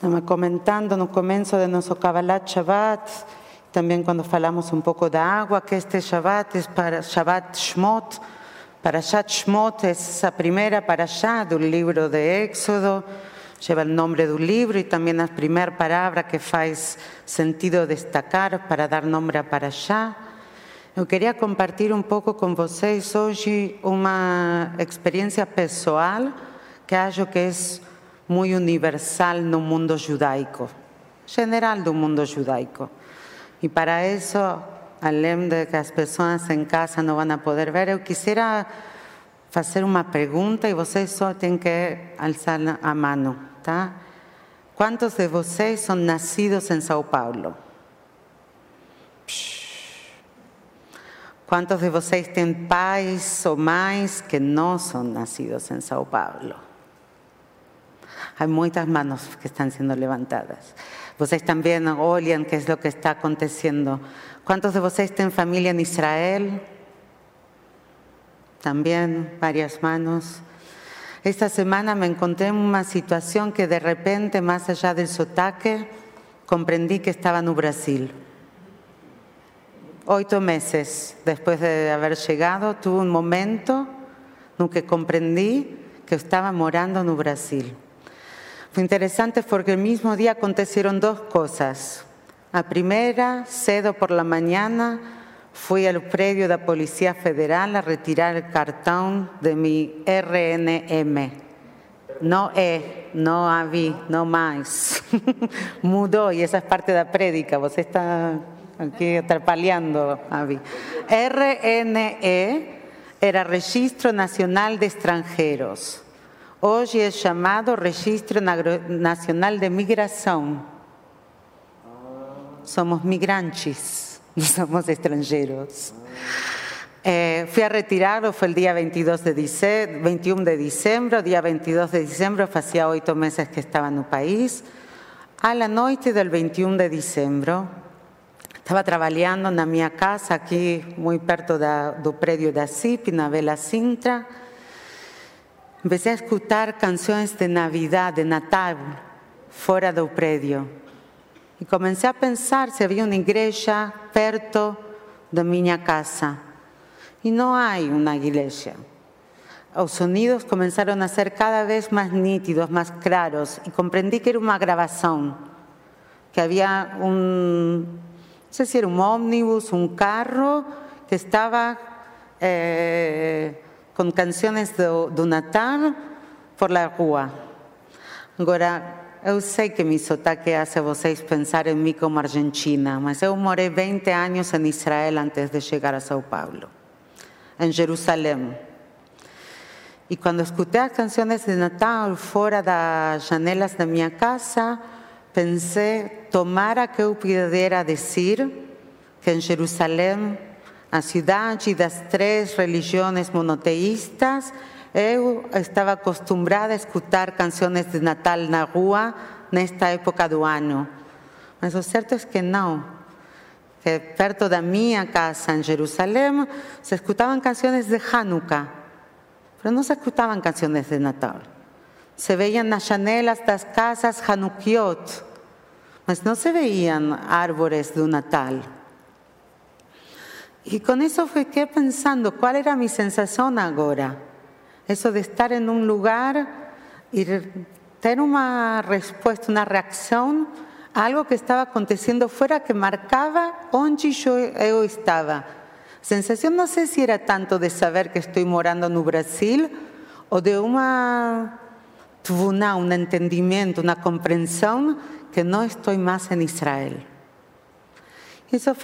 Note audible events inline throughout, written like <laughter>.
Comentando no comienzo de nuestro Kabbalah Shabbat, también cuando falamos un poco de agua, que este Shabbat es para Shabbat Shmot. Parashat Shmot es esa primera parashá del libro de Éxodo, lleva el nombre del libro y también la primera palabra que faz sentido destacar para dar nombre a parashá. Eu queria compartir um pouco com vocês hoje uma experiência pessoal que acho que é muito universal no mundo judaico, general do mundo judaico. E para isso, além de que as pessoas em casa não vão poder ver, eu quisiera fazer uma pergunta e vocês só têm que alçar a mão, tá? Quantos de vocês são nascidos em São Paulo? Psh. ¿Cuántos de vocês têm pais ou mães que não são nascidos em São Paulo? Há muitas manos que estão sendo levantadas. Vocês também olham que é o que está acontecendo. ¿Cuántos de vocês têm família em Israel? Também várias manos. Esta semana me encontré en una situación que de repente, más allá del sotaque, comprendí que estaba no Brasil. Ocho meses después de haber llegado, tuve un momento en que comprendí que estaba morando en Brasil. Fue interesante porque el mismo día acontecieron dos cosas. La primera, cedo por la mañana, fui al predio de la Policía Federal a retirar el cartón de mi RNM. No E, no AVI, no más. <laughs> Mudó y esa es parte de la prédica. Vos está aquí atrapaleando, Avi. RNE era Registro Nacional de Extranjeros. Hoy es llamado Registro Nacional de Migración. Somos migrantes, <laughs> no somos extranjeros. Eh, fui a retirarlo, fue el día 22 de diciembre, 21 de diciembre, día 22 de diciembre, hacía ocho meses que estaba en el país. A la noche del 21 de diciembre, estaba trabajando en mi casa, aquí muy perto del predio de CIP, en la Vela Sintra. Empecé a escuchar canciones de Navidad, de Natal, fuera del predio. Y comencé a pensar si había una iglesia perto de mi casa. Y no hay una iglesia. Los sonidos comenzaron a ser cada vez más nítidos, más claros, y comprendí que era una grabación, que había un, no sé si era un ómnibus, un carro que estaba eh, con canciones de, Natal por la rua. Agora, eu sei que mi sotaque hace vocês pensar em mim como argentina, mas eu morei 20 anos em Israel antes de chegar a São Paulo, em Jerusalém. E quando escutei as canções de Natal fora das janelas da minha casa, pensé, tomara que eu pudera decir que en Jerusalém, a cidade das três religiões monoteístas, eu estava acostumbrada a escutar canções de Natal na rua nesta época do ano. Mas o certo é que não. Que perto da minha casa em Jerusalém se escutavam canções de Hanukkah, mas não se escutavam canções de Natal. Se veían nas janelas das casas Hanukiot, mas não se veían árvores do Natal. Y con eso fiqué pensando cuál era mi sensación ahora. Eso de estar en un lugar y tener una respuesta, una reacción a algo que estaba aconteciendo fuera que marcaba donde yo, estaba. Sensación no sé si era tanto de saber que estoy morando en Brasil o de una un entendimiento, una comprensión que no estoy más en Israel. Eso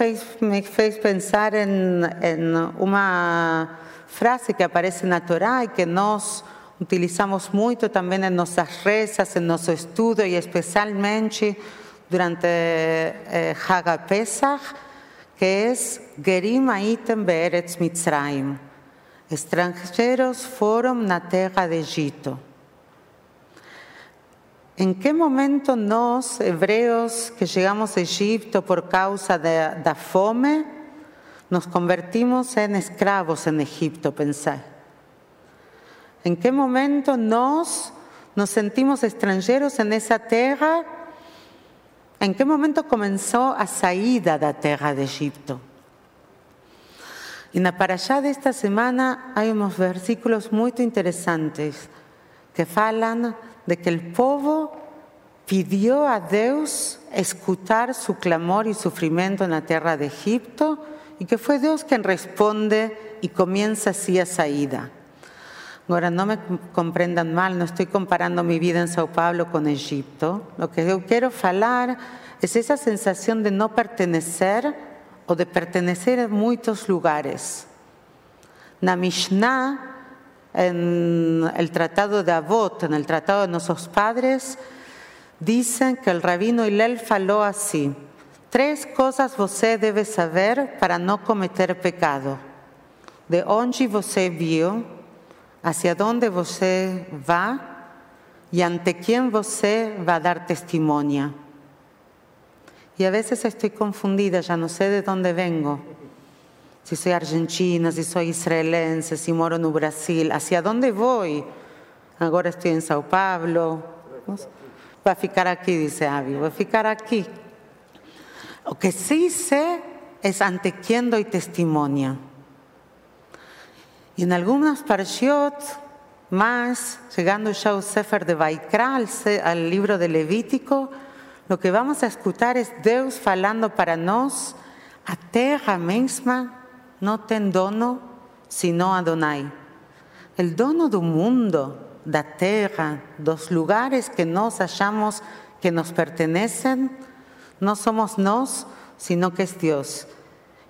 me fez pensar en, una frase que aparece en la Torá y que nos utilizamos mucho también en nuestras rezas, en nuestro estudio y especialmente durante eh, Pesach, que es Gerim aitem be'eretz Mitzrayim. Extranjeros fueron na terra de Egipto. ¿En qué momento nos, hebreos, que llegamos a Egipto por causa de la fome, nos convertimos en esclavos en Egipto, pensé? ¿En qué momento nos, nos sentimos extranjeros en esa tierra ¿En qué momento comenzó a saída da terra de Egipto? Y para allá de esta semana hay unos versículos muy interesantes que falan de que el pueblo pidió a Dios escuchar su clamor y sufrimiento en la tierra de Egipto y que fue Dios quien responde y comienza así a saída. Ahora, no me comprendan mal, no estoy comparando mi vida en Sao Paulo con Egipto. Lo que yo quiero hablar es esa sensación de no pertenecer o de pertenecer a muchos lugares. Na Mishnah, en el Tratado de Avot, en el Tratado de nuestros padres, dicen que el rabino Hillel faló así. Tres cosas você debe saber para no cometer pecado. De onde você viu, hacia dónde você va y ante quién você va a dar testimonio. Y a veces estoy confundida, ya no sé de dónde vengo. Si soy argentina, si soy israelense, si moro en Brasil, ¿hacia dónde voy? Ahora estoy en Sao Paulo. Va a ficar aquí, dice Avi, va a ficar aquí. Lo que sí sé es ante quién doy testimonio. Y en algunas parshiot más, llegando ya al Sefer de Vaikra, al, libro de Levítico, lo que vamos a escuchar es Dios falando para nos, a terra misma no ten dono, sino Adonai. El dono del mundo, da terra, dos lugares que nos hallamos, que nos pertenecen, no somos nos, sino que es Dios.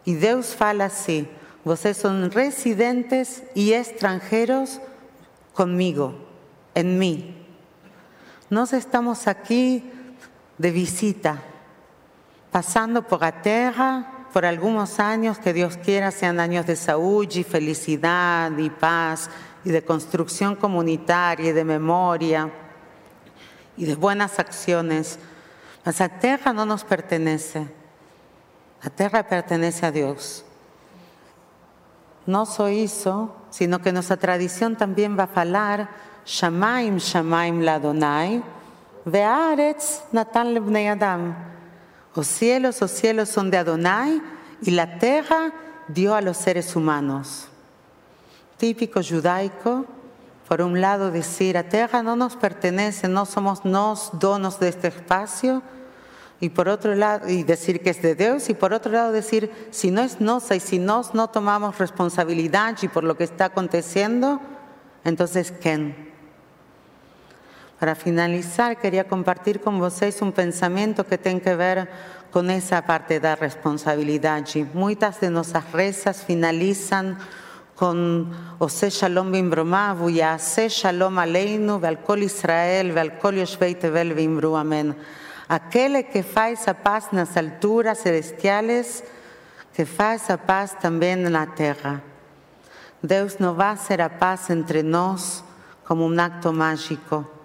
Y Dios fala así, Ustedes son residentes y extranjeros conmigo, en mí. Nos estamos aquí de visita, pasando por la tierra por algunos años, que Dios quiera sean años de salud y felicidad y paz y de construcción comunitaria y de memoria y de buenas acciones. Mas la tierra no nos pertenece, la tierra pertenece a Dios no soy eso, sino que nuestra tradición también va a hablar Shamaim Shamaim Ladonai, Ve'aretz Natan Lebnei Adam. Los cielos, los cielos son de Adonai y la tierra dio a los seres humanos. Típico judaico, por un lado decir, la tierra no nos pertenece, no somos nos donos de este espacio, y por otro lado, y decir que es de Dios, y por otro lado decir, si no es nosa y si nos no tomamos responsabilidad y por lo que está aconteciendo, entonces ¿quién? Para finalizar, quería compartir con vosotros un pensamiento que tiene que ver con esa parte de la responsabilidad. Y muchas de nuestras rezas finalizan con Ose Shalom Bimbromavu, Yase Shalom Aleinu, Vealkol Israel, Vealkol Yoshvei Tevel Bimbru, Amén. Aquel que faz a paz las alturas celestiales, que faz a paz también en la tierra. Dios no va a hacer a paz entre nos como un acto mágico.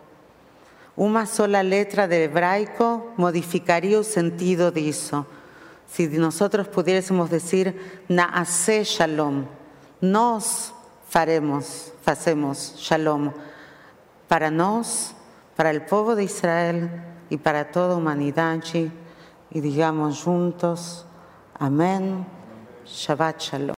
Una sola letra de hebraico modificaría el sentido de eso. Si nosotros pudiésemos decir Naase Shalom, nos faremos, hacemos Shalom para nos, para el pueblo de Israel, y para toda humanidad y digamos juntos, amén, Shabbat Shalom.